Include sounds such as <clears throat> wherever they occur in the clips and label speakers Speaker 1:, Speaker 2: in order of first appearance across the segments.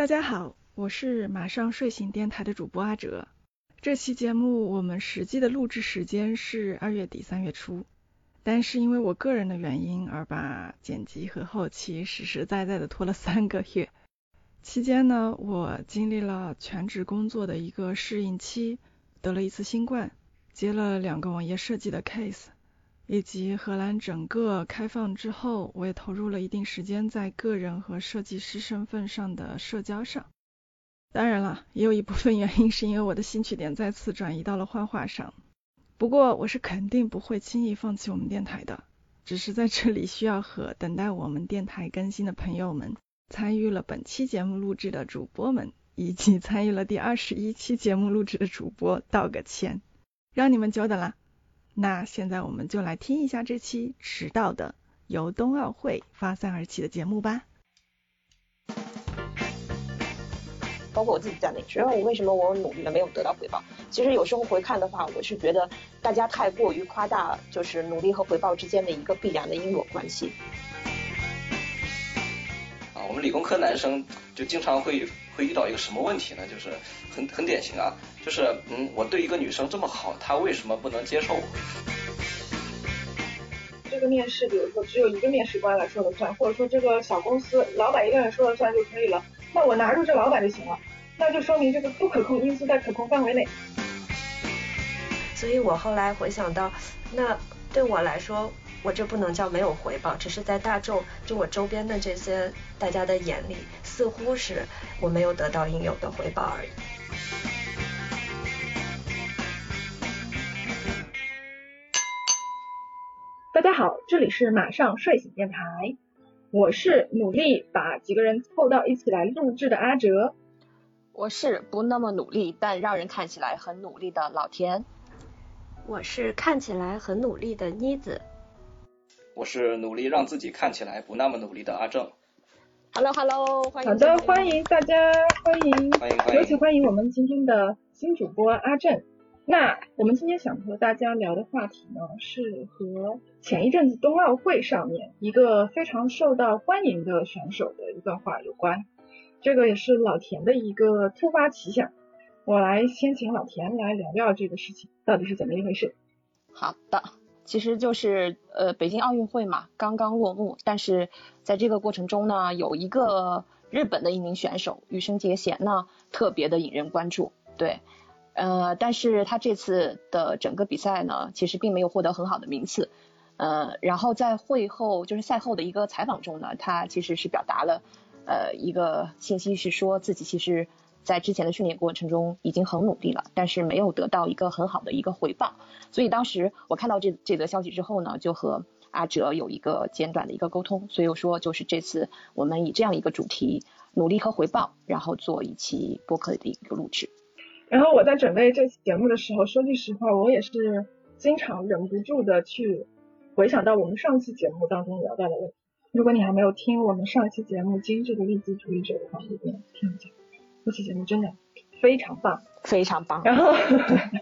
Speaker 1: 大家好，我是马上睡醒电台的主播阿哲。这期节目我们实际的录制时间是二月底三月初，但是因为我个人的原因而把剪辑和后期实实在在的拖了三个月。期间呢，我经历了全职工作的一个适应期，得了一次新冠，接了两个网页设计的 case。以及荷兰整个开放之后，我也投入了一定时间在个人和设计师身份上的社交上。当然了，也有一部分原因是因为我的兴趣点再次转移到了画画上。不过，我是肯定不会轻易放弃我们电台的，只是在这里需要和等待我们电台更新的朋友们、参与了本期节目录制的主播们，以及参与了第二十一期节目录制的主播道个歉，让你们久等了。那现在我们就来听一下这期迟到的由冬奥会发散而起的节目吧。
Speaker 2: 包括我自己在内，觉得我为什么我努力了没有得到回报？其实有时候回看的话，我是觉得大家太过于夸大，就是努力和回报之间的一个必然的因果关系。
Speaker 3: 啊，我们理工科男生就经常会会遇到一个什么问题呢？就是很很典型啊。就是嗯，我对一个女生这么好，她为什么不能接受我？
Speaker 4: 这个面试，比如说只有一个面试官来说了算，或者说这个小公司老板一个人说了算就可以了，那我拿住这老板就行了，那就说明这个不可控因素在可控范围内。
Speaker 5: 所以我后来回想到，那对我来说，我这不能叫没有回报，只是在大众就我周边的这些大家的眼里，似乎是我没有得到应有的回报而已。
Speaker 4: 大家好，这里是马上睡醒电台，我是努力把几个人凑到一起来录制的阿哲，
Speaker 2: 我是不那么努力但让人看起来很努力的老田，
Speaker 5: 我是看起来很努力的妮子，
Speaker 3: 我是努力让自己看起来不那么努力的阿正。
Speaker 2: Hello Hello，欢迎
Speaker 4: 好的，欢迎大家，欢迎，
Speaker 3: 欢迎欢迎，
Speaker 4: 有请欢迎我们今天的新主播阿正。那我们今天想和大家聊的话题呢，是和前一阵子冬奥会上面一个非常受到欢迎的选手的一段话有关。这个也是老田的一个突发奇想，我来先请老田来聊聊这个事情到底是怎么一回事。
Speaker 2: 好的，其实就是呃北京奥运会嘛，刚刚落幕，但是在这个过程中呢，有一个日本的一名选手羽生结弦呢，特别的引人关注，对。呃，但是他这次的整个比赛呢，其实并没有获得很好的名次。呃，然后在会后，就是赛后的一个采访中呢，他其实是表达了呃一个信息，是说自己其实在之前的训练过程中已经很努力了，但是没有得到一个很好的一个回报。所以当时我看到这这则消息之后呢，就和阿哲有一个简短的一个沟通。所以我说，就是这次我们以这样一个主题，努力和回报，然后做一期播客的一个录制。
Speaker 4: 然后我在准备这期节目的时候，说句实话，我也是经常忍不住的去回想到我们上期节目当中聊到的问题。如果你还没有听我们上期节目《精致的利己主义者》的话，一定听一下。这期节目真的非常棒，
Speaker 2: 非常棒。
Speaker 4: 然后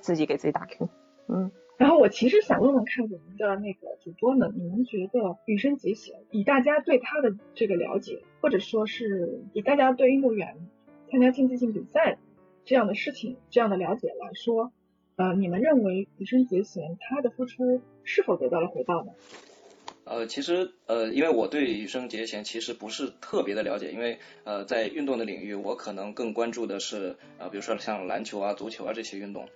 Speaker 2: 自己给自己打 Q，嗯。
Speaker 4: 然后我其实想问问看我们的那个主播们，你们觉得羽生结弦，以大家对他的这个了解，或者说是以大家对运动员参加竞技性比赛。这样的事情，这样的了解来说，呃，你们认为羽生结弦他的付出是否得到了回报呢？
Speaker 3: 呃，其实呃，因为我对羽生结弦其实不是特别的了解，因为呃，在运动的领域，我可能更关注的是呃，比如说像篮球啊、足球啊这些运动。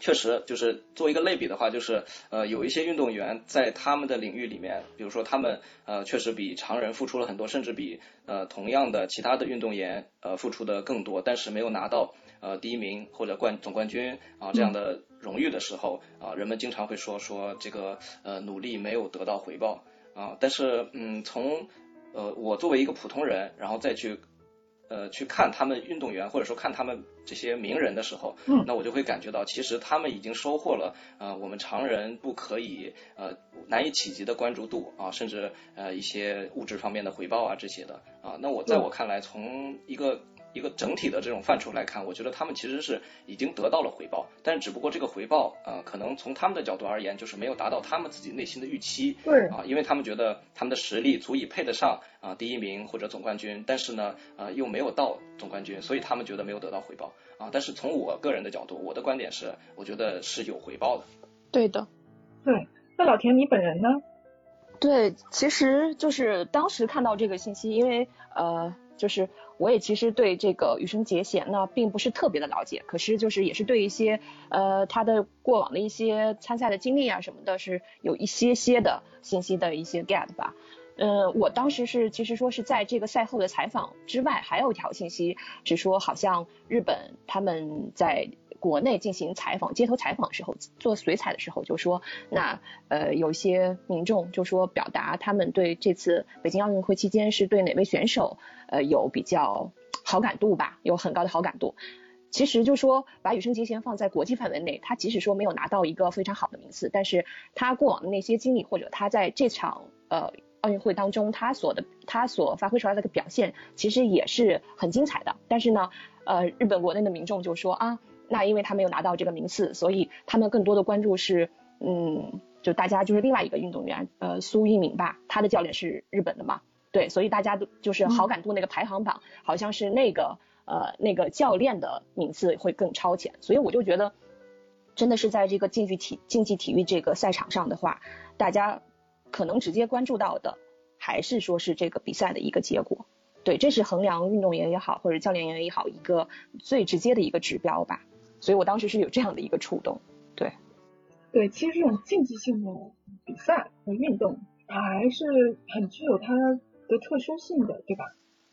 Speaker 3: 确实，就是做一个类比的话，就是呃，有一些运动员在他们的领域里面，比如说他们呃，确实比常人付出了很多，甚至比呃同样的其他的运动员呃付出的更多，但是没有拿到。呃，第一名或者冠总冠军啊这样的荣誉的时候啊，人们经常会说说这个呃努力没有得到回报啊。但是嗯，从呃我作为一个普通人，然后再去呃去看他们运动员或者说看他们这些名人的时候，
Speaker 4: 嗯，
Speaker 3: 那我就会感觉到，其实他们已经收获了呃我们常人不可以呃难以企及的关注度啊，甚至呃一些物质方面的回报啊这些的啊。那我在我看来，从一个一个整体的这种范畴来看，我觉得他们其实是已经得到了回报，但是只不过这个回报呃，可能从他们的角度而言，就是没有达到他们自己内心的预期。
Speaker 4: 对
Speaker 3: 啊，因为他们觉得他们的实力足以配得上啊第一名或者总冠军，但是呢，呃又没有到总冠军，所以他们觉得没有得到回报啊。但是从我个人的角度，我的观点是，我觉得是有回报的。
Speaker 2: 对的。
Speaker 4: 对，那老田你本人呢？
Speaker 2: 对，其实就是当时看到这个信息，因为呃，就是我也其实对这个羽生结弦呢，并不是特别的了解，可是就是也是对一些呃他的过往的一些参赛的经历啊什么的，是有一些些的信息的一些 get 吧。呃，我当时是其实说是在这个赛后的采访之外，还有一条信息是说，好像日本他们在。国内进行采访，街头采访的时候，做随采的时候，就说那呃，有一些民众就说表达他们对这次北京奥运会期间是对哪位选手呃有比较好感度吧，有很高的好感度。其实就说把羽生结弦放在国际范围内，他即使说没有拿到一个非常好的名次，但是他过往的那些经历或者他在这场呃奥运会当中他所的他所发挥出来的个表现，其实也是很精彩的。但是呢，呃，日本国内的民众就说啊。那因为他没有拿到这个名次，所以他们更多的关注是，嗯，就大家就是另外一个运动员，呃，苏一鸣吧，他的教练是日本的嘛，对，所以大家都就是好感度那个排行榜，好像是那个呃那个教练的名次会更超前，所以我就觉得，真的是在这个竞技体竞技体育这个赛场上的话，大家可能直接关注到的还是说是这个比赛的一个结果，对，这是衡量运动员也好或者教练员也好一个最直接的一个指标吧。所以我当时是有这样的一个触动，对，
Speaker 4: 对，其实这种竞技性的比赛和运动还是很具有它的特殊性的，对吧？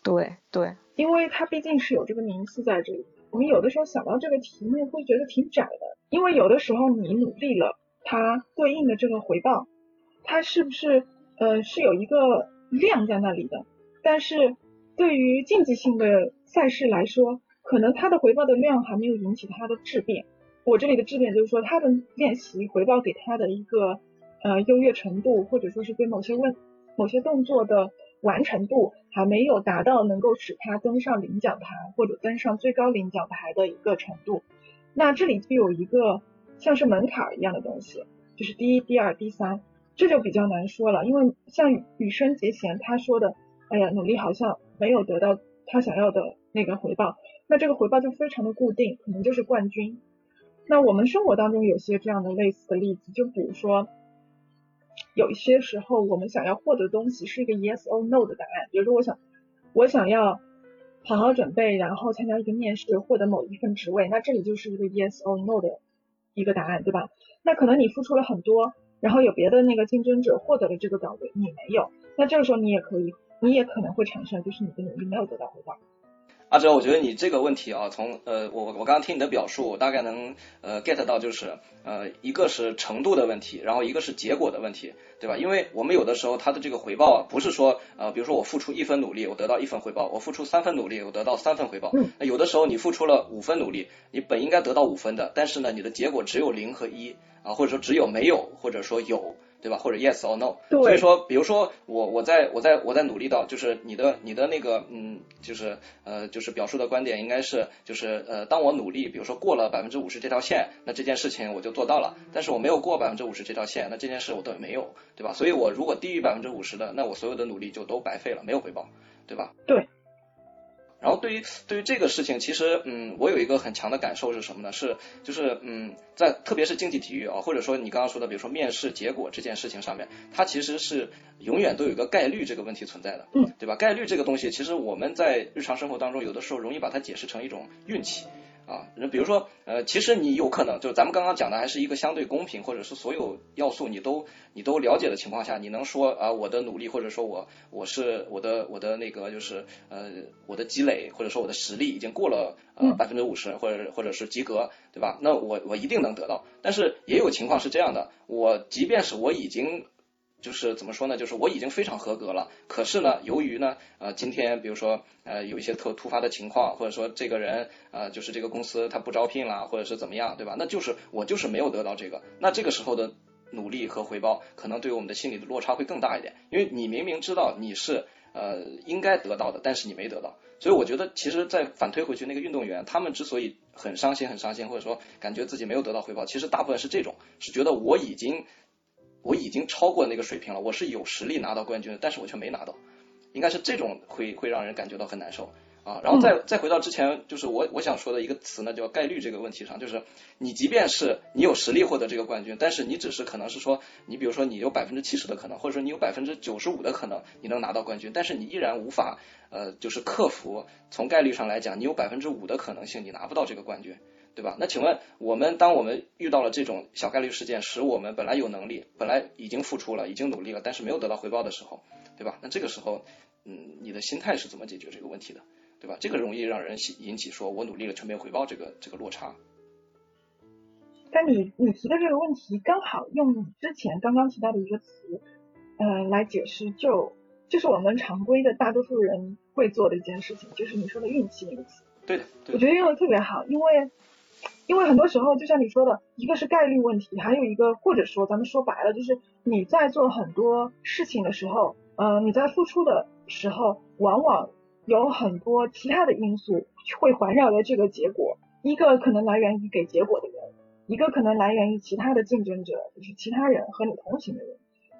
Speaker 2: 对对，
Speaker 4: 因为它毕竟是有这个名次在这里。我们有的时候想到这个题目会觉得挺窄的，因为有的时候你努力了，它对应的这个回报，它是不是呃是有一个量在那里的？但是对于竞技性的赛事来说，可能他的回报的量还没有引起他的质变。我这里的质变就是说，他的练习回报给他的一个呃优越程度，或者说是对某些问某些动作的完成度，还没有达到能够使他登上领奖台或者登上最高领奖台的一个程度。那这里就有一个像是门槛一样的东西，就是第一、第二、第三，这就比较难说了。因为像羽生结弦他说的，哎呀，努力好像没有得到他想要的那个回报。那这个回报就非常的固定，可能就是冠军。那我们生活当中有些这样的类似的例子，就比如说，有一些时候我们想要获得东西是一个 yes or no 的答案，比如说我想我想要好好准备，然后参加一个面试，获得某一份职位，那这里就是一个 yes or no 的一个答案，对吧？那可能你付出了很多，然后有别的那个竞争者获得了这个岗位，你没有，那这个时候你也可以，你也可能会产生就是你的努力没有得到回报。
Speaker 3: 阿哲，我觉得你这个问题啊，从呃，我我刚刚听你的表述，我大概能呃 get 到，就是呃，一个是程度的问题，然后一个是结果的问题，对吧？因为我们有的时候他的这个回报啊，不是说呃，比如说我付出一分努力，我得到一分回报；我付出三分努力，我得到三分回报。那有的时候你付出了五分努力，你本应该得到五分的，但是呢，你的结果只有零和一啊，或者说只有没有，或者说有。对吧？或者 yes or no。所以说，比如说我我在我在我在努力到，就是你的你的那个嗯，就是呃就是表述的观点应该是就是呃，当我努力，比如说过了百分之五十这条线，那这件事情我就做到了。但是我没有过百分之五十这条线，那这件事我都没有，对吧？所以我如果低于百分之五十的，那我所有的努力就都白费了，没有回报，对吧？
Speaker 4: 对。
Speaker 3: 然后对于对于这个事情，其实嗯，我有一个很强的感受是什么呢？是就是嗯，在特别是竞技体育啊，或者说你刚刚说的，比如说面试结果这件事情上面，它其实是永远都有一个概率这个问题存在的，
Speaker 4: 嗯，
Speaker 3: 对吧？概率这个东西，其实我们在日常生活当中有的时候容易把它解释成一种运气。啊，那比如说，呃，其实你有可能，就是咱们刚刚讲的，还是一个相对公平，或者是所有要素你都你都了解的情况下，你能说啊，我的努力，或者说我我是我的我的那个就是呃我的积累，或者说我的实力已经过了呃百分之五十，或者或者是及格，对吧？那我我一定能得到。但是也有情况是这样的，我即便是我已经。就是怎么说呢？就是我已经非常合格了，可是呢，由于呢，呃，今天比如说呃有一些特突发的情况，或者说这个人呃就是这个公司他不招聘了，或者是怎么样，对吧？那就是我就是没有得到这个，那这个时候的努力和回报，可能对我们的心理的落差会更大一点，因为你明明知道你是呃应该得到的，但是你没得到。所以我觉得，其实再反推回去，那个运动员他们之所以很伤心、很伤心，或者说感觉自己没有得到回报，其实大部分是这种，是觉得我已经我已经超过那个水平了，我是有实力拿到冠军的，但是我却没拿到，应该是这种会会让人感觉到很难受。啊，然后再再回到之前，就是我我想说的一个词呢，叫概率这个问题上，就是你即便是你有实力获得这个冠军，但是你只是可能是说，你比如说你有百分之七十的可能，或者说你有百分之九十五的可能你能拿到冠军，但是你依然无法呃就是克服从概率上来讲，你有百分之五的可能性你拿不到这个冠军，对吧？那请问我们当我们遇到了这种小概率事件，使我们本来有能力，本来已经付出了，已经努力了，但是没有得到回报的时候，对吧？那这个时候，嗯，你的心态是怎么解决这个问题的？对吧？这个容易让人引起说我努力了却没有回报这个这个落差。
Speaker 4: 但你你提的这个问题刚好用你之前刚刚提到的一个词，呃，来解释，就就是我们常规的大多数人会做的一件事情，就是你说的运气那个词。
Speaker 3: 对的，
Speaker 4: 我觉得用的特别好，因为因为很多时候就像你说的，一个是概率问题，还有一个或者说咱们说白了，就是你在做很多事情的时候，呃，你在付出的时候，往往。有很多其他的因素会环绕着这个结果，一个可能来源于给结果的人，一个可能来源于其他的竞争者，就是其他人和你同行的人，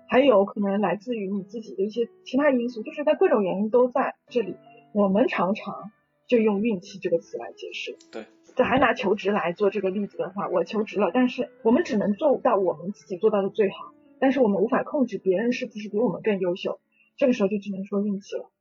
Speaker 4: 还有可能来自于你自己的一些其他因素，就是在各种原因都在这里。我们常常就用运气这个词来解释。
Speaker 3: 对，
Speaker 4: 这还拿求职来做这个例子的话，我求职了，但是我们只能做到我们自己做到的最好，但是我们无法控制别人是不是比我们更优秀，这个时候就只能说运气了。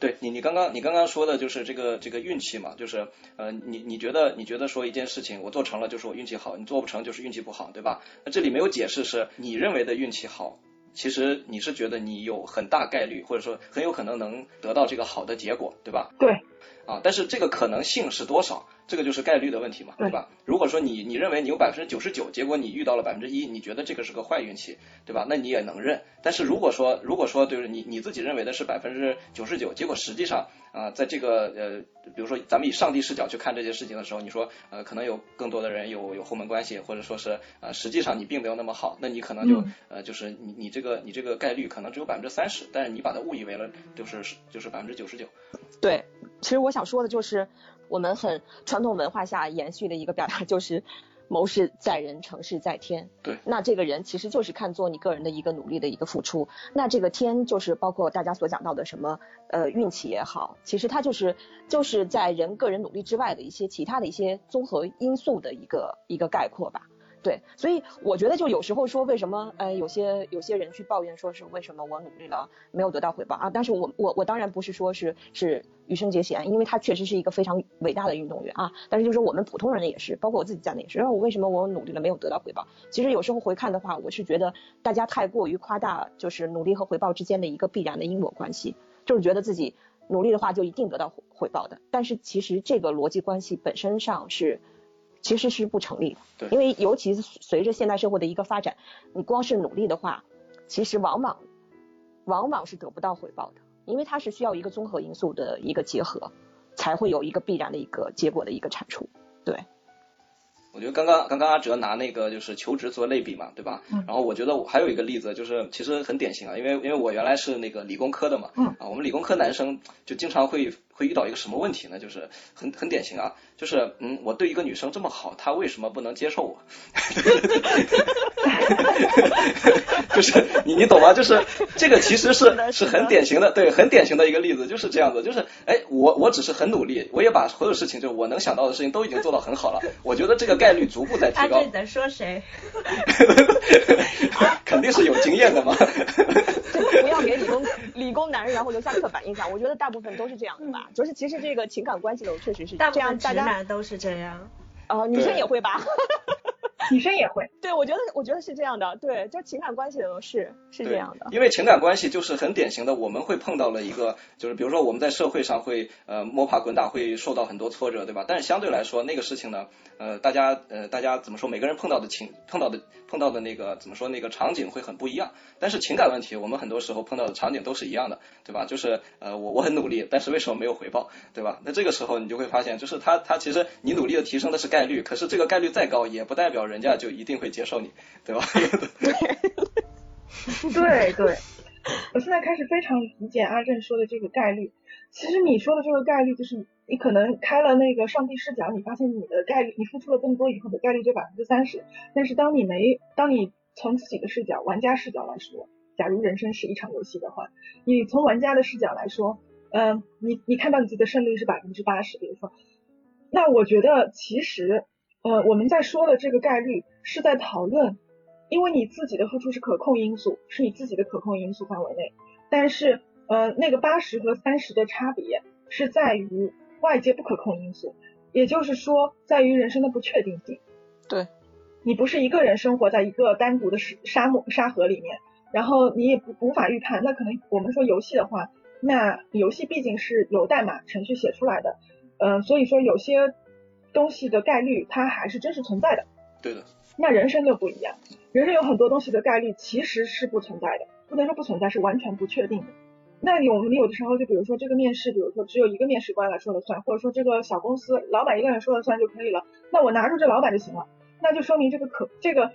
Speaker 3: 对你，你刚刚你刚刚说的就是这个这个运气嘛，就是呃，你你觉得你觉得说一件事情我做成了就是我运气好，你做不成就是运气不好，对吧？那这里没有解释是你认为的运气好，其实你是觉得你有很大概率或者说很有可能能得到这个好的结果，对吧？
Speaker 4: 对。
Speaker 3: 啊，但是这个可能性是多少？这个就是概率的问题嘛，对吧？如果说你你认为你有百分之九十九，结果你遇到了百分之一，你觉得这个是个坏运气，对吧？那你也能认。但是如果说如果说就是你你自己认为的是百分之九十九，结果实际上啊，在这个呃，比如说咱们以上帝视角去看这些事情的时候，你说呃可能有更多的人有有后门关系，或者说是呃实际上你并没有那么好，那你可能就呃就是你你这个你这个概率可能只有百分之三十，但是你把它误以为了就是就是百分之九十九。
Speaker 2: 对，其实我想说的就是。我们很传统文化下延续的一个表达就是谋事在人，成事在天。
Speaker 3: 对，
Speaker 2: 那这个人其实就是看作你个人的一个努力的一个付出。那这个天就是包括大家所讲到的什么呃运气也好，其实它就是就是在人个人努力之外的一些其他的一些综合因素的一个一个概括吧。对，所以我觉得就有时候说为什么，呃，有些有些人去抱怨说是为什么我努力了没有得到回报啊？但是我我我当然不是说是是羽生结弦，因为他确实是一个非常伟大的运动员啊。但是就是我们普通人也是，包括我自己在内也是。然后我为什么我努力了没有得到回报？其实有时候回看的话，我是觉得大家太过于夸大，就是努力和回报之间的一个必然的因果关系，就是觉得自己努力的话就一定得到回报的。但是其实这个逻辑关系本身上是。其实是不成立的，因为尤其是随着现代社会的一个发展，你光是努力的话，其实往往往往是得不到回报的，因为它是需要一个综合因素的一个结合，才会有一个必然的一个结果的一个产出，对。
Speaker 3: 我觉得刚刚刚刚阿哲拿那个就是求职做类比嘛，对吧？嗯。然后我觉得我还有一个例子，就是其实很典型啊，因为因为我原来是那个理工科的嘛，嗯。啊，我们理工科男生就经常会会遇到一个什么问题呢？就是很很典型啊，就是嗯，我对一个女生这么好，她为什么不能接受我？<laughs> 就是你你懂吗？就是这个其实是是很典型的，对，很典型的一个例子，就是这样子，就是哎，我我只是很努力，我也把所有事情，就我能想到的事情都已经做到很好了，我觉得这个概率逐步在提高。
Speaker 5: 你在说谁？<laughs>
Speaker 3: 肯定是有经验的嘛。<laughs>
Speaker 2: 不要给理工理工男人然后留下刻板印象，我觉得大部分都是这样的吧。就是其实这个情感关系的我确实是这样，
Speaker 5: 直男都是这样。
Speaker 2: 啊，女生也会吧。<laughs>
Speaker 4: 女生也会，
Speaker 2: 对我觉得，我觉得是这样的，对，就情感关系的是是这样的。
Speaker 3: 因为情感关系就是很典型的，我们会碰到了一个，就是比如说我们在社会上会呃摸爬滚打，会受到很多挫折，对吧？但是相对来说，那个事情呢，呃，大家呃大家怎么说？每个人碰到的情碰到的碰到的那个怎么说？那个场景会很不一样。但是情感问题，我们很多时候碰到的场景都是一样的，对吧？就是呃我我很努力，但是为什么没有回报，对吧？那这个时候你就会发现，就是他他其实你努力的提升的是概率，可是这个概率再高，也不代表人家就一定会。接受你，对吧？<laughs>
Speaker 4: 对对，我现在开始非常理解阿正说的这个概率。其实你说的这个概率，就是你可能开了那个上帝视角，你发现你的概率，你付出了更多以后的概率就百分之三十。但是当你没，当你从自己的视角，玩家视角来说，假如人生是一场游戏的话，你从玩家的视角来说，嗯，你你看到你自己的胜率是百分之八十，比如说，那我觉得其实，呃，我们在说的这个概率是在讨论，因为你自己的付出是可控因素，是你自己的可控因素范围内，但是。呃，那个八十和三十的差别是在于外界不可控因素，也就是说，在于人生的不确定性。
Speaker 2: 对，
Speaker 4: 你不是一个人生活在一个单独的沙沙漠沙河里面，然后你也不无法预判。那可能我们说游戏的话，那游戏毕竟是有代码程序写出来的，嗯，所以说有些东西的概率它还是真实存在的。
Speaker 3: 对的。
Speaker 4: 那人生就不一样，人生有很多东西的概率其实是不存在的，不能说不存在，是完全不确定的。那有你有的时候就比如说这个面试，比如说只有一个面试官来说了算，或者说这个小公司老板一个人说了算就可以了，那我拿住这老板就行了，那就说明这个可这个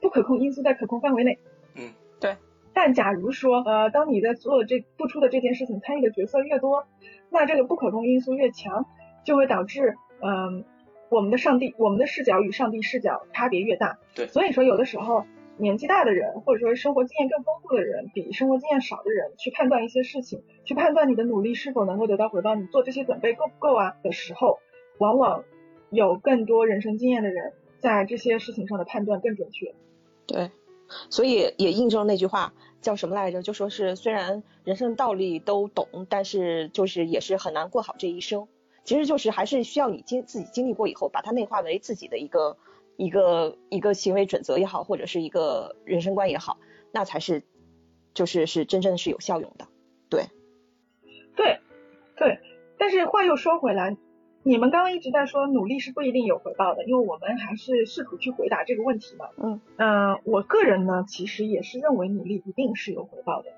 Speaker 4: 不可控因素在可控范围内。
Speaker 3: 嗯，
Speaker 2: 对。
Speaker 4: 但假如说呃，当你在做的这付出的这件事情参与的角色越多，那这个不可控因素越强，就会导致嗯我们的上帝我们的视角与上帝视角差别越大。
Speaker 3: 对。
Speaker 4: 所以说有的时候。年纪大的人，或者说生活经验更丰富的人，比生活经验少的人去判断一些事情，去判断你的努力是否能够得到回报，你做这些准备够不够啊的时候，往往有更多人生经验的人在这些事情上的判断更准确。
Speaker 2: 对，所以也印证那句话叫什么来着？就说是虽然人生道理都懂，但是就是也是很难过好这一生。其实就是还是需要你经自己经历过以后，把它内化为自己的一个。一个一个行为准则也好，或者是一个人生观也好，那才是就是是真正是有效用的，对，
Speaker 4: 对，对。但是话又说回来，你们刚刚一直在说努力是不一定有回报的，因为我们还是试图去回答这个问题嘛。
Speaker 2: 嗯
Speaker 4: 嗯，我个人呢，其实也是认为努力一定是有回报的。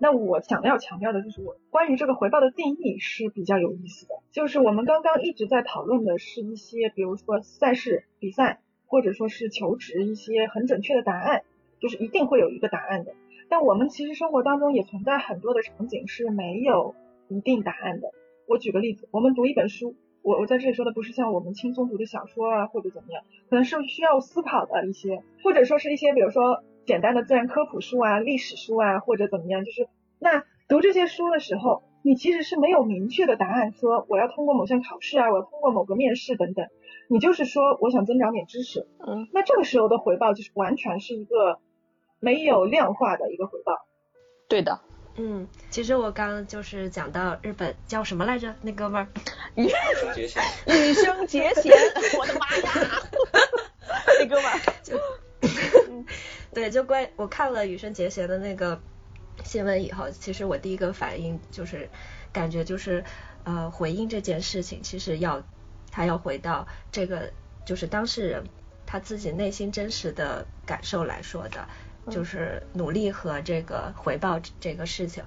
Speaker 4: 那我想要强调的就是，我关于这个回报的定义是比较有意思的，就是我们刚刚一直在讨论的是一些，比如说赛事比赛。或者说是求职一些很准确的答案，就是一定会有一个答案的。但我们其实生活当中也存在很多的场景是没有一定答案的。我举个例子，我们读一本书，我我在这里说的不是像我们轻松读的小说啊或者怎么样，可能是需要思考的一些，或者说是一些比如说简单的自然科普书啊、历史书啊或者怎么样，就是那读这些书的时候，你其实是没有明确的答案，说我要通过某项考试啊，我要通过某个面试等等。你就是说，我想增长点知识，
Speaker 2: 嗯，
Speaker 4: 那这个时候的回报就是完全是一个没有量化的一个回报。
Speaker 2: 对的，
Speaker 5: 嗯，其实我刚刚就是讲到日本叫什么来着，那哥们儿，
Speaker 3: 羽生结弦，
Speaker 2: 羽生结弦，我的妈呀，<laughs> 那哥们儿。就，<laughs>
Speaker 5: 对，就关我看了羽生结弦的那个新闻以后，其实我第一个反应就是感觉就是呃回应这件事情，其实要。他要回到这个，就是当事人他自己内心真实的感受来说的，就是努力和这个回报这个事情，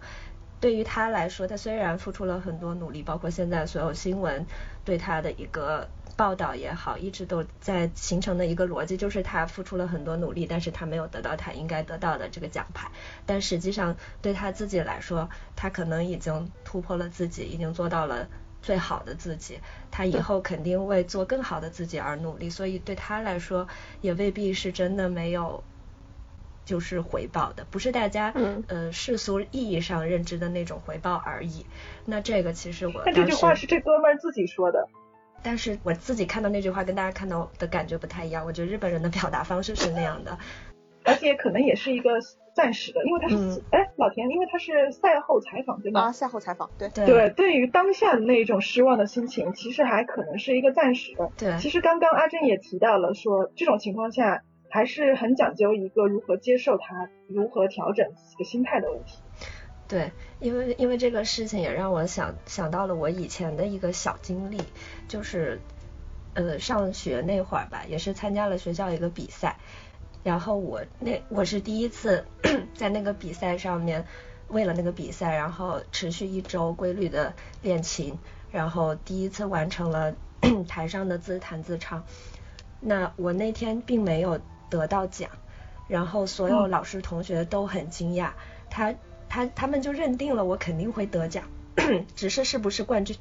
Speaker 5: 对于他来说，他虽然付出了很多努力，包括现在所有新闻对他的一个报道也好，一直都在形成的一个逻辑，就是他付出了很多努力，但是他没有得到他应该得到的这个奖牌。但实际上对他自己来说，他可能已经突破了自己，已经做到了。最好的自己，他以后肯定为做更好的自己而努力，所以对他来说也未必是真的没有就是回报的，不是大家呃世俗意义上认知的那种回报而已。那这个其实我
Speaker 4: 那这句话是这哥们儿自己说的，
Speaker 5: 但是我自己看到那句话跟大家看到的感觉不太一样，我觉得日本人的表达方式是那样的，
Speaker 4: 而且可能也是一个。暂时的，因为他是哎，老田，因为他是赛后采访对吗？
Speaker 2: 啊，赛后采访，对
Speaker 5: 对。
Speaker 4: 对于当下的那种失望的心情，其实还可能是一个暂时的。
Speaker 5: 对。
Speaker 4: 其实刚刚阿珍也提到了，说这种情况下还是很讲究一个如何接受它，如何调整自己的心态的问题。
Speaker 5: 对，因为因为这个事情也让我想想到了我以前的一个小经历，就是呃上学那会儿吧，也是参加了学校一个比赛。然后我那我是第一次 <clears throat> 在那个比赛上面，为了那个比赛，然后持续一周规律的练琴，然后第一次完成了 <clears throat> 台上的自弹自唱。那我那天并没有得到奖，然后所有老师同学都很惊讶，他他他们就认定了我肯定会得奖，只是是不是冠军，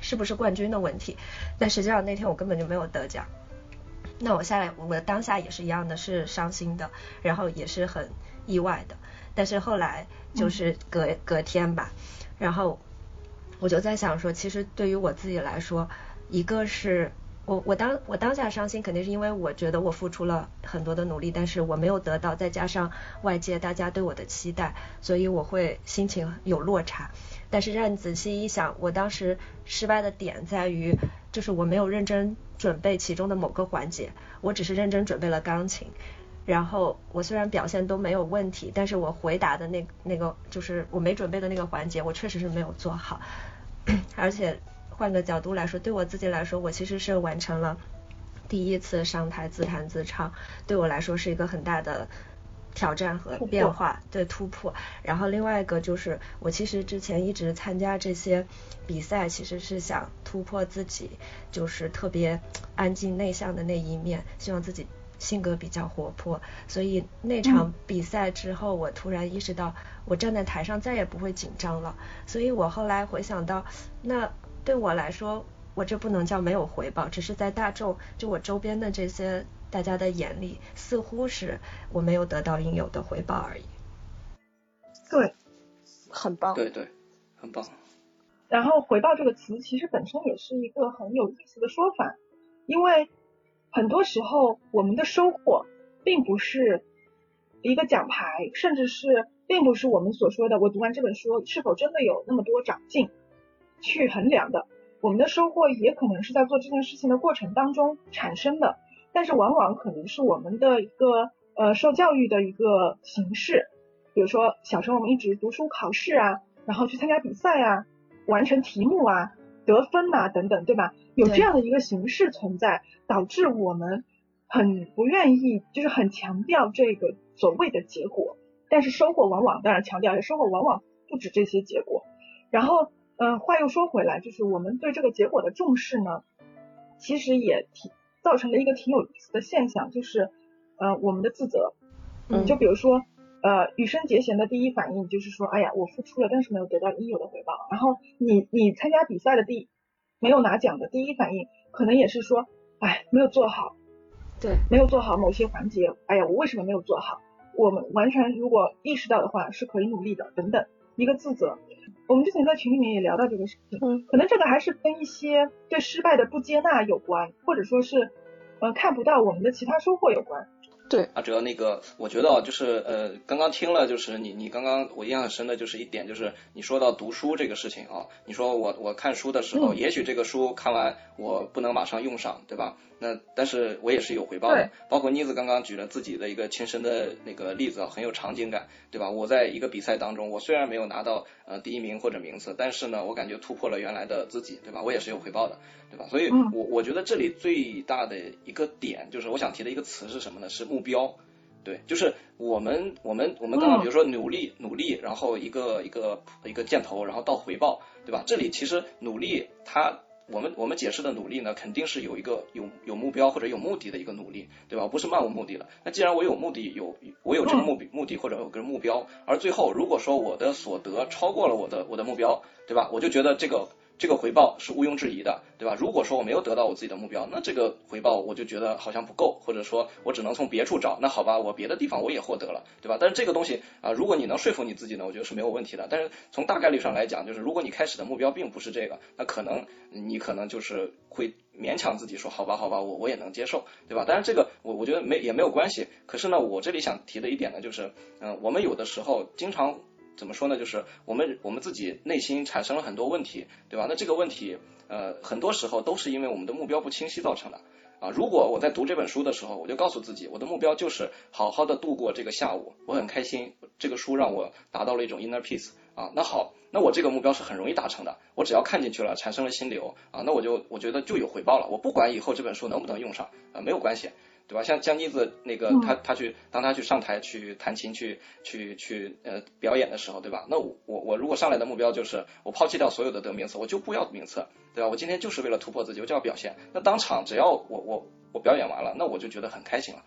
Speaker 5: 是不是冠军的问题。但实际上那天我根本就没有得奖。那我下来，我当下也是一样的，是伤心的，然后也是很意外的。但是后来就是隔隔天吧，然后我就在想说，其实对于我自己来说，一个是我我当我当下伤心，肯定是因为我觉得我付出了很多的努力，但是我没有得到，再加上外界大家对我的期待，所以我会心情有落差。但是让你仔细一想，我当时失败的点在于。就是我没有认真准备其中的某个环节，我只是认真准备了钢琴，然后我虽然表现都没有问题，但是我回答的那那个就是我没准备的那个环节，我确实是没有做好，<coughs> 而且换个角度来说，对我自己来说，我其实是完成了第一次上台自弹自唱，对我来说是一个很大的。挑战和变化对突破，然后另外一个就是我其实之前一直参加这些比赛，其实是想突破自己，就是特别安静内向的那一面，希望自己性格比较活泼。所以那场比赛之后，我突然意识到，我站在台上再也不会紧张了。所以我后来回想到，那对我来说，我这不能叫没有回报，只是在大众就我周边的这些。大家的眼里似乎是我没有得到应有的回报而已。
Speaker 4: 对，
Speaker 2: 很棒。
Speaker 3: 对对，很棒。
Speaker 4: 然后“回报”这个词其实本身也是一个很有意思的说法，因为很多时候我们的收获并不是一个奖牌，甚至是并不是我们所说的我读完这本书是否真的有那么多长进去衡量的。我们的收获也可能是在做这件事情的过程当中产生的。但是往往可能是我们的一个呃受教育的一个形式，比如说小时候我们一直读书考试啊，然后去参加比赛啊，完成题目啊，得分呐等等，对吧？有这样的一个形式存在，导致我们很不愿意，就是很强调这个所谓的结果，但是收获往往当然强调，收获往往不止这些结果。然后嗯，话又说回来，就是我们对这个结果的重视呢，其实也挺。造成了一个挺有意思的现象，就是呃我们的自责，嗯，就比如说呃羽生结弦的第一反应就是说，哎呀我付出了，但是没有得到应有的回报。然后你你参加比赛的第没有拿奖的第一反应，可能也是说，哎没有做好，
Speaker 5: 对，
Speaker 4: 没有做好某些环节，哎呀我为什么没有做好？我们完全如果意识到的话是可以努力的，等等，一个自责。我们之前在群里面也聊到这个事情，嗯，可能这个还是跟一些对失败的不接纳有关，或者说是，呃，看不到我们的其他收获有关。
Speaker 2: 对
Speaker 3: 啊，主要那个，我觉得就是呃，刚刚听了，就是你你刚刚我印象很深的就是一点，就是你说到读书这个事情啊，你说我我看书的时候，也许这个书看完我不能马上用上，对吧？那但是我也是有回报的，包括妮子刚刚举了自己的一个亲身的那个例子啊，很有场景感，对吧？我在一个比赛当中，我虽然没有拿到呃第一名或者名次，但是呢，我感觉突破了原来的自己，对吧？我也是有回报的，对吧？所以我我觉得这里最大的一个点就是我想提的一个词是什么呢？是目标，对，就是我们我们我们刚刚比如说努力努力，然后一个一个一个箭头，然后到回报，对吧？这里其实努力它。我们我们解释的努力呢，肯定是有一个有有目标或者有目的的一个努力，对吧？不是漫无目的的。那既然我有目的，有我有这个目的目的或者有个目标，而最后如果说我的所得超过了我的我的目标，对吧？我就觉得这个。这个回报是毋庸置疑的，对吧？如果说我没有得到我自己的目标，那这个回报我就觉得好像不够，或者说我只能从别处找。那好吧，我别的地方我也获得了，对吧？但是这个东西啊，如果你能说服你自己呢，我觉得是没有问题的。但是从大概率上来讲，就是如果你开始的目标并不是这个，那可能你可能就是会勉强自己说，好吧，好吧，我我也能接受，对吧？当然这个我我觉得没也没有关系。可是呢，我这里想提的一点呢，就是嗯，我们有的时候经常。怎么说呢？就是我们我们自己内心产生了很多问题，对吧？那这个问题，呃，很多时候都是因为我们的目标不清晰造成的啊。如果我在读这本书的时候，我就告诉自己，我的目标就是好好的度过这个下午，我很开心，这个书让我达到了一种 inner peace 啊。那好，那我这个目标是很容易达成的，我只要看进去了，产生了心流啊，那我就我觉得就有回报了。我不管以后这本书能不能用上啊，没有关系。对吧？像江妮子那个，她她去当她去上台去弹琴去去去呃表演的时候，对吧？那我我如果上来的目标就是我抛弃掉所有的得名次，我就不要名次，对吧？我今天就是为了突破自己，我就要表现。那当场只要我我我表演完了，那我就觉得很开心了，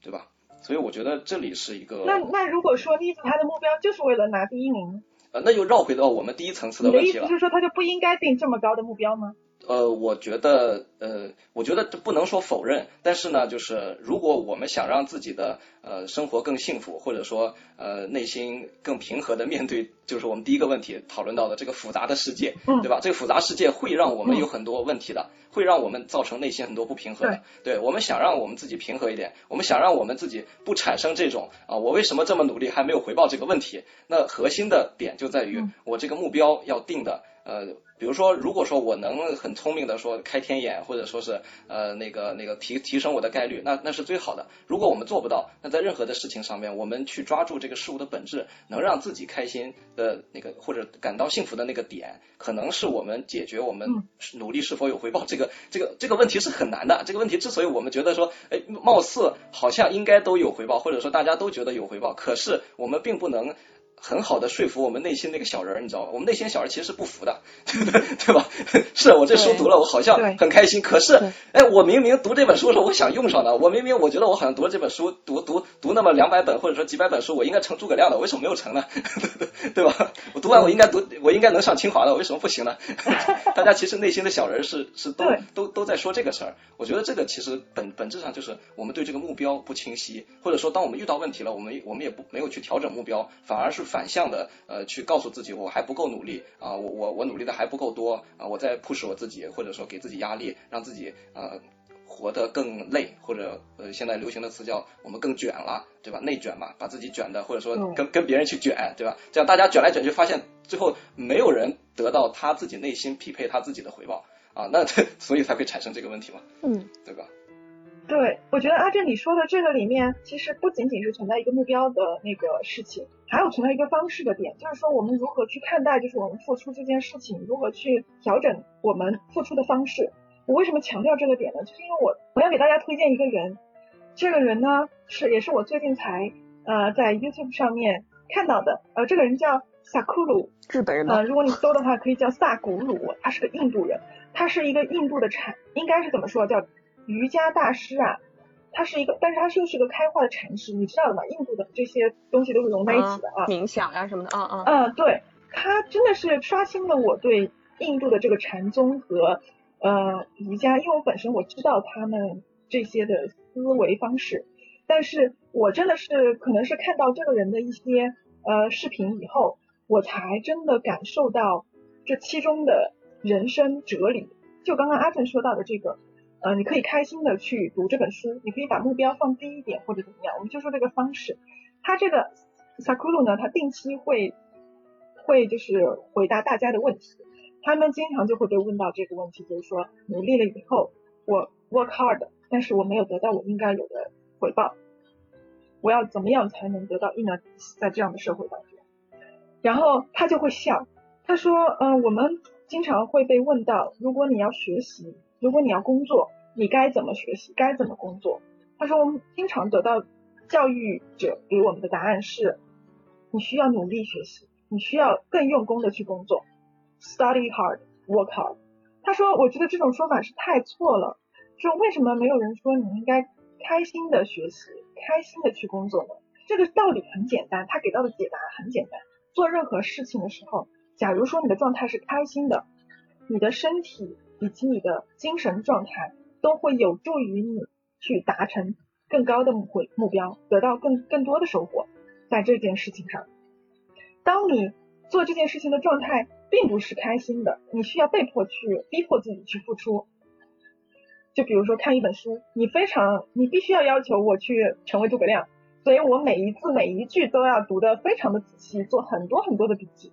Speaker 3: 对吧？所以我觉得这里是一个。
Speaker 4: 那那如果说妮子她的目标就是为了拿第一名，
Speaker 3: 呃，那就绕回到我们第一层次
Speaker 4: 的
Speaker 3: 问题了。
Speaker 4: 你的意思是说，她就不应该定这么高的目标吗？
Speaker 3: 呃，我觉得，呃，我觉得这不能说否认，但是呢，就是如果我们想让自己的呃生活更幸福，或者说呃内心更平和的面对，就是我们第一个问题讨论到的这个复杂的世界，对吧？这个复杂世界会让我们有很多问题的，会让我们造成内心很多不平衡的。对，我们想让我们自己平和一点，我们想让我们自己不产生这种啊，我为什么这么努力还没有回报这个问题？那核心的点就在于我这个目标要定的。呃，比如说，如果说我能很聪明的说开天眼，或者说是呃那个那个提提升我的概率，那那是最好的。如果我们做不到，那在任何的事情上面，我们去抓住这个事物的本质，能让自己开心的那个或者感到幸福的那个点，可能是我们解决我们努力是否有回报这个这个这个问题是很难的。这个问题之所以我们觉得说，哎，貌似好像应该都有回报，或者说大家都觉得有回报，可是我们并不能。很好的说服我们内心那个小人儿，你知道吗？我们内心小人其实是不服的，<laughs> 对吧？是我这书读了，我好像很开心。可是，哎，我明明读这本书的时候，我想用上的。我明明我觉得我好像读了这本书，读读读那么两百本或者说几百本书，我应该成诸葛亮的，为什么没有成呢？<laughs> 对吧？我读完我应该读，我应该能上清华的，为什么不行呢？<laughs> 大家其实内心的小人是是都都都在说这个事儿。我觉得这个其实本本质上就是我们对这个目标不清晰，或者说当我们遇到问题了，我们我们也不没有去调整目标，反而是。反向的呃，去告诉自己我还不够努力啊，我我我努力的还不够多啊，我在 push 我自己，或者说给自己压力，让自己呃活得更累，或者呃现在流行的词叫我们更卷了，对吧？内卷嘛，把自己卷的，或者说跟跟别人去卷，对吧？这样大家卷来卷去，发现最后没有人得到他自己内心匹配他自己的回报啊，那 <laughs> 所以才会产生这个问题嘛，
Speaker 2: 嗯，
Speaker 3: 对吧？
Speaker 4: 对，我觉得阿正你说的这个里面，其实不仅仅是存在一个目标的那个事情，还有存在一个方式的点，就是说我们如何去看待，就是我们付出这件事情，如何去调整我们付出的方式。我为什么强调这个点呢？就是因为我我要给大家推荐一个人，这个人呢是也是我最近才呃在 YouTube 上面看到的，呃这个人叫萨库鲁，
Speaker 2: 日本人吗？
Speaker 4: 呃如果你搜的话，可以叫萨古鲁，他是个印度人，他是一个印度的产，应该是怎么说叫？瑜伽大师啊，他是一个，但是他又是个开化的禅师，你知道的嘛？印度的这些东西都是融在一起的啊，
Speaker 2: 冥想啊什么的，啊啊。
Speaker 4: 嗯，对，他真的是刷新了我对印度的这个禅宗和呃瑜伽，因为我本身我知道他们这些的思维方式，但是我真的是可能是看到这个人的一些呃视频以后，我才真的感受到这其中的人生哲理。就刚刚阿正说到的这个。呃，你可以开心的去读这本书，你可以把目标放低一点或者怎么样，我们就说这个方式。他这个 Sakulu 呢，他定期会会就是回答大家的问题，他们经常就会被问到这个问题，就是说努力了以后，我 work hard，但是我没有得到我应该有的回报，我要怎么样才能得到 inner peace 在这样的社会当中？然后他就会笑，他说，嗯，我们经常会被问到，如果你要学习。如果你要工作，你该怎么学习？该怎么工作？他说，我们经常得到教育者给我们的答案是：你需要努力学习，你需要更用功的去工作，study hard, work hard。他说，我觉得这种说法是太错了。说为什么没有人说你应该开心的学习，开心的去工作呢？这个道理很简单，他给到的解答很简单。做任何事情的时候，假如说你的状态是开心的，你的身体。以及你的精神状态都会有助于你去达成更高的目目标，得到更更多的收获。在这件事情上，当你做这件事情的状态并不是开心的，你需要被迫去逼迫自己去付出。就比如说看一本书，你非常你必须要要求我去成为诸葛亮，所以我每一字每一句都要读得非常的仔细，做很多很多的笔记。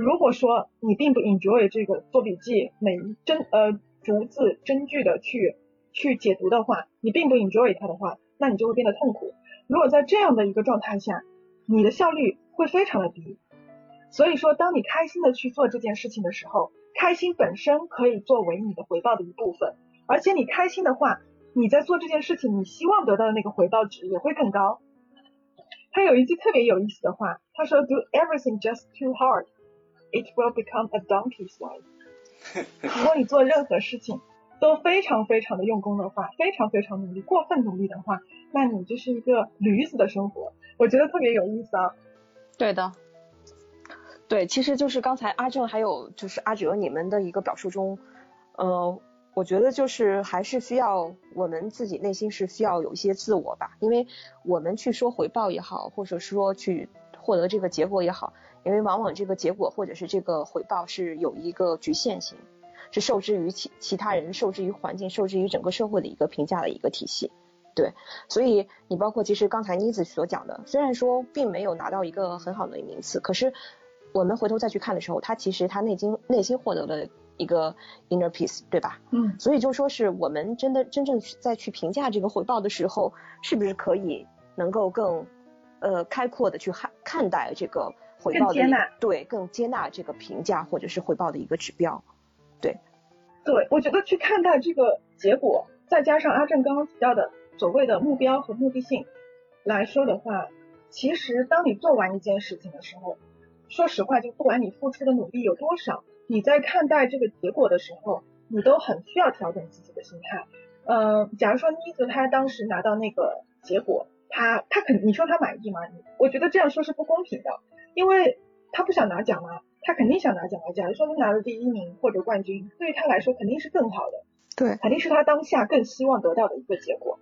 Speaker 4: 如果说你并不 enjoy 这个做笔记，每一针呃逐字针句的去去解读的话，你并不 enjoy 它的话，那你就会变得痛苦。如果在这样的一个状态下，你的效率会非常的低。所以说，当你开心的去做这件事情的时候，开心本身可以作为你的回报的一部分，而且你开心的话，你在做这件事情，你希望得到的那个回报值也会更高。他有一句特别有意思的话，他说：“Do everything just too hard。” It will become a donkey's life。<laughs> 如果你做任何事情都非常非常的用功的话，非常非常努力，过分努力的话，那你就是一个驴子的生活，我觉得特别有意思啊。
Speaker 2: 对的，对，其实就是刚才阿正还有就是阿哲你们的一个表述中，呃，我觉得就是还是需要我们自己内心是需要有一些自我吧，因为我们去说回报也好，或者说去获得这个结果也好，因为往往这个结果或者是这个回报是有一个局限性，是受制于其其他人、受制于环境、受制于整个社会的一个评价的一个体系。对，所以你包括其实刚才妮子所讲的，虽然说并没有拿到一个很好的名次，可是我们回头再去看的时候，他其实他内心内心获得了一个 inner peace，对吧？
Speaker 4: 嗯，
Speaker 2: 所以就说是我们真的真正在去评价这个回报的时候，是不是可以能够更呃开阔的去看看待这个回报的
Speaker 4: 更接纳
Speaker 2: 对，更接纳这个评价或者是回报的一个指标。
Speaker 4: 对，我觉得去看待这个结果，再加上阿正刚刚提到的所谓的目标和目的性来说的话，其实当你做完一件事情的时候，说实话，就不管你付出的努力有多少，你在看待这个结果的时候，你都很需要调整自己的心态。呃，假如说妮子她当时拿到那个结果，她她肯你说他满意吗？我觉得这样说是不公平的，因为他不想拿奖吗？他肯定想拿奖啊。假如说他拿了第一名或者冠军，对于他来说肯定是更好的。
Speaker 2: 对，
Speaker 4: 肯定是他当下更希望得到的一个结果。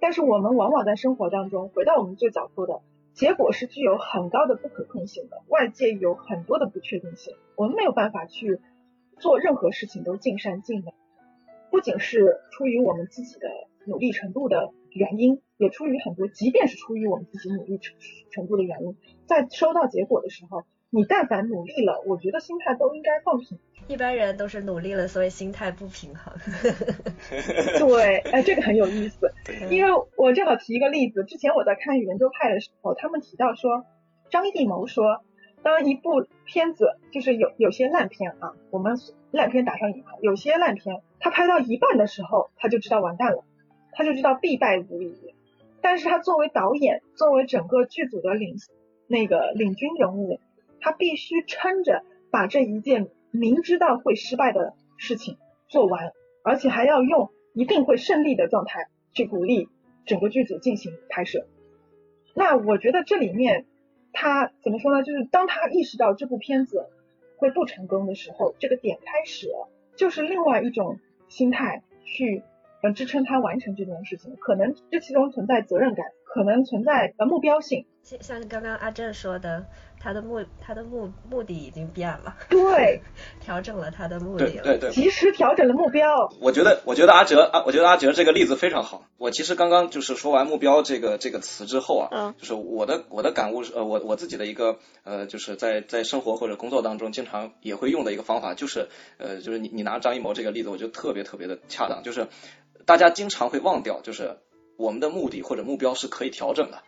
Speaker 4: 但是我们往往在生活当中，回到我们最早说的，结果是具有很高的不可控性的，外界有很多的不确定性，我们没有办法去做任何事情都尽善尽美。不仅是出于我们自己的努力程度的原因，也出于很多，即便是出于我们自己努力程程度的原因，在收到结果的时候，你但凡努力了，我觉得心态都应该放平。
Speaker 5: 一般人都是努力了，所以心态不平衡。<laughs>
Speaker 4: 对，哎，这个很有意思。<laughs> 因为我正好提一个例子，之前我在看圆桌派的时候，他们提到说，张艺谋说，当一部片子就是有有些烂片啊，我们烂片打上引号，有些烂片，他拍到一半的时候，他就知道完蛋了，他就知道必败无疑。但是他作为导演，作为整个剧组的领那个领军人物，他必须撑着把这一件明知道会失败的事情做完，而且还要用一定会胜利的状态去鼓励整个剧组进行拍摄。那我觉得这里面他怎么说呢？就是当他意识到这部片子会不成功的时候，这个点开始，就是另外一种心态去呃支撑他完成这件事情。可能这其中存在责任感，可能存在呃目标性。
Speaker 5: 像像刚刚阿正说的，他的目他的目目的已经变了，
Speaker 4: 对，<laughs>
Speaker 5: 调整了他的目的了。
Speaker 3: 对对对，
Speaker 4: 及时调整了目标。
Speaker 3: 我觉得，我觉得阿哲啊，我觉得阿哲这个例子非常好。我其实刚刚就是说完目标这个这个词之后啊，
Speaker 2: 嗯
Speaker 3: 就是我的我的感悟是，呃，我我自己的一个呃，就是在在生活或者工作当中经常也会用的一个方法，就是呃，就是你你拿张艺谋这个例子，我觉得特别特别的恰当，就是大家经常会忘掉，就是我们的目的或者目标是可以调整的。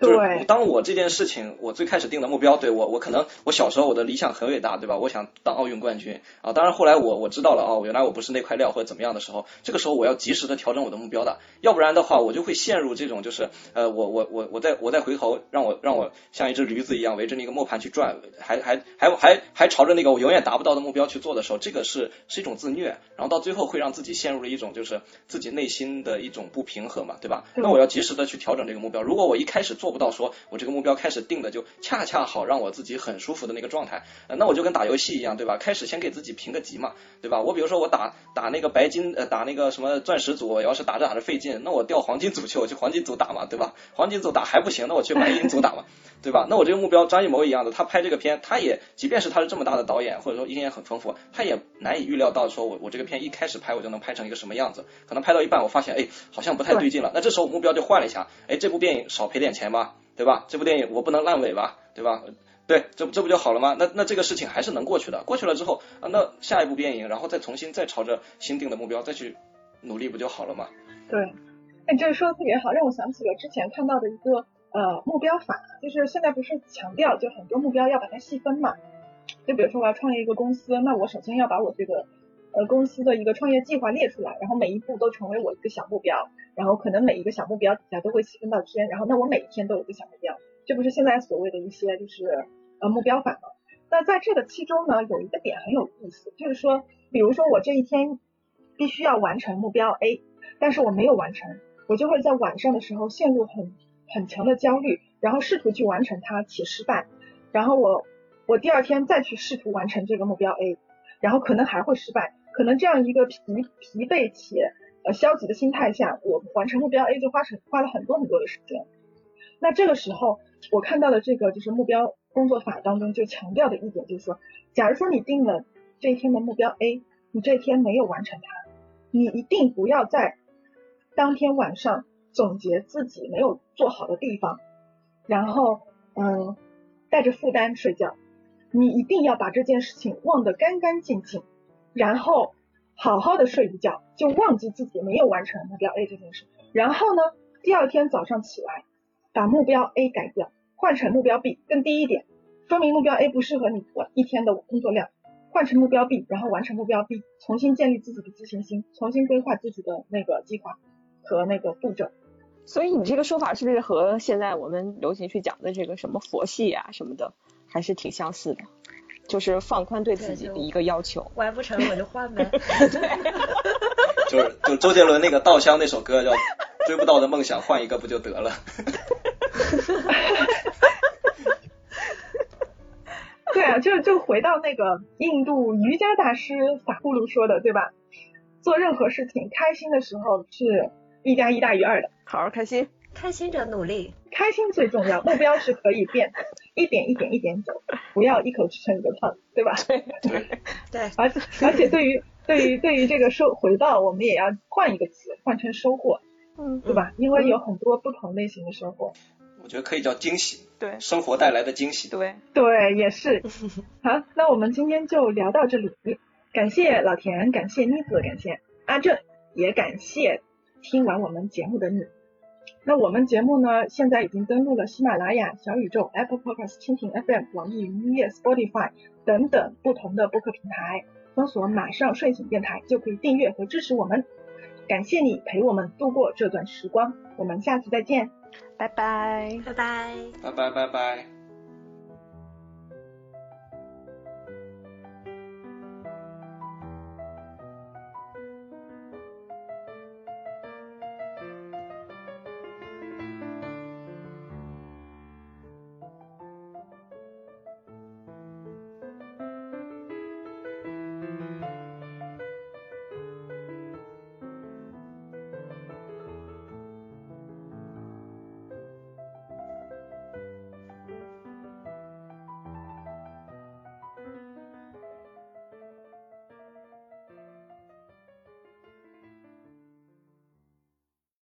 Speaker 3: 就是
Speaker 4: 对
Speaker 3: 当我这件事情，我最开始定的目标，对我，我可能我小时候我的理想很伟大，对吧？我想当奥运冠军啊。当然后来我我知道了哦，原来我不是那块料或者怎么样的时候，这个时候我要及时的调整我的目标的，要不然的话我就会陷入这种就是呃我我我我再我再回头让我让我像一只驴子一样围着那个磨盘去转，还还还还还朝着那个我永远达不到的目标去做的时候，这个是是一种自虐，然后到最后会让自己陷入了一种就是自己内心的一种不平衡嘛，对吧？那我要及时的去调整这个目标。如果我一开始做做不到，说我这个目标开始定的就恰恰好让我自己很舒服的那个状态，那我就跟打游戏一样，对吧？开始先给自己评个级嘛，对吧？我比如说我打打那个白金呃打那个什么钻石组，我要是打着打着费劲，那我掉黄金组去，我去黄金组打嘛，对吧？黄金组打还不行，那我去白银组打嘛，对吧？那我这个目标张艺谋一样的，他拍这个片，他也即便是他是这么大的导演，或者说经验很丰富，他也难以预料到说我我这个片一开始拍我就能拍成一个什么样子，可能拍到一半我发现哎好像不太对劲了，那这时候目标就换了一下，哎这部电影少赔点钱吧，对吧？这部电影我不能烂尾吧，对吧？对，这这不就好了吗？那那这个事情还是能过去的，过去了之后，啊，那下一部电影，然后再重新再朝着新定的目标再去努力，不就好了吗？
Speaker 4: 对，哎，你这个说的特别好，让我想起了之前看到的一个呃目标法，就是现在不是强调就很多目标要把它细分嘛，就比如说我要创业一个公司，那我首先要把我这个呃公司的一个创业计划列出来，然后每一步都成为我一个小目标，然后可能每一个小目标底下都会细分到天，然后那我每一天都有一个小目标，这不是现在所谓的一些就是呃目标法吗？那在这个其中呢，有一个点很有意思，就是说，比如说我这一天必须要完成目标 A，但是我没有完成，我就会在晚上的时候陷入很很强的焦虑，然后试图去完成它且失败，然后我我第二天再去试图完成这个目标 A，然后可能还会失败，可能这样一个疲疲惫且呃消极的心态下，我完成目标 A 就花成花了很多很多的时间。那这个时候我看到的这个就是目标工作法当中就强调的一点就是说，假如说你定了这一天的目标 A，你这一天没有完成它，你一定不要在当天晚上总结自己没有做好的地方，然后嗯带着负担睡觉，你一定要把这件事情忘得干干净净，然后好好的睡一觉，就忘记自己没有完成目标 A 这件事，然后呢，第二天早上起来把目标 A 改掉，换成目标 B 更低一点，说明目标 A 不适合你我一天的工作量。换成目标 B，然后完成目标 B，重新建立自己的自信心，重新规划自己的那个计划和那个步骤。
Speaker 2: 所以你这个说法是不是和现在我们流行去讲的这个什么佛系啊什么的，还是挺相似的？就是放宽对自己的一个要求。
Speaker 5: 完不成我就换呗。<laughs>
Speaker 2: 对。
Speaker 3: 就是就周杰伦那个稻香那首歌叫追不到的梦想换一个不就得了？<laughs>
Speaker 4: 对啊，就就回到那个印度瑜伽大师法布鲁说的，对吧？做任何事情，开心的时候是一加一大于二的，
Speaker 2: 好好开心，
Speaker 5: 开心着努力，
Speaker 4: 开心最重要。目标是可以变的，<laughs> 一点一点一点走，不要一口吃成一个胖子，对吧？
Speaker 2: 对 <laughs> 对
Speaker 5: 对。
Speaker 4: 而且而且对于对于对于这个收回报，我们也要换一个词，换成收获，
Speaker 2: 嗯，
Speaker 4: 对吧？因为有很多不同类型的收获。
Speaker 3: 我觉得可以叫惊喜，
Speaker 2: 对，
Speaker 3: 生活带来的惊喜，
Speaker 2: 对，
Speaker 4: 对，也是。<laughs> 好，那我们今天就聊到这里，感谢老田，感谢妮子，感谢阿正，也感谢听完我们节目的你。那我们节目呢，现在已经登录了喜马拉雅、小宇宙、Apple Podcast、蜻蜓 FM、网易云音乐、Spotify 等等不同的播客平台，搜索“马上睡醒电台”就可以订阅和支持我们。感谢你陪我们度过这段时光，我们下次再见。
Speaker 2: 拜拜，
Speaker 5: 拜拜，
Speaker 3: 拜拜拜拜。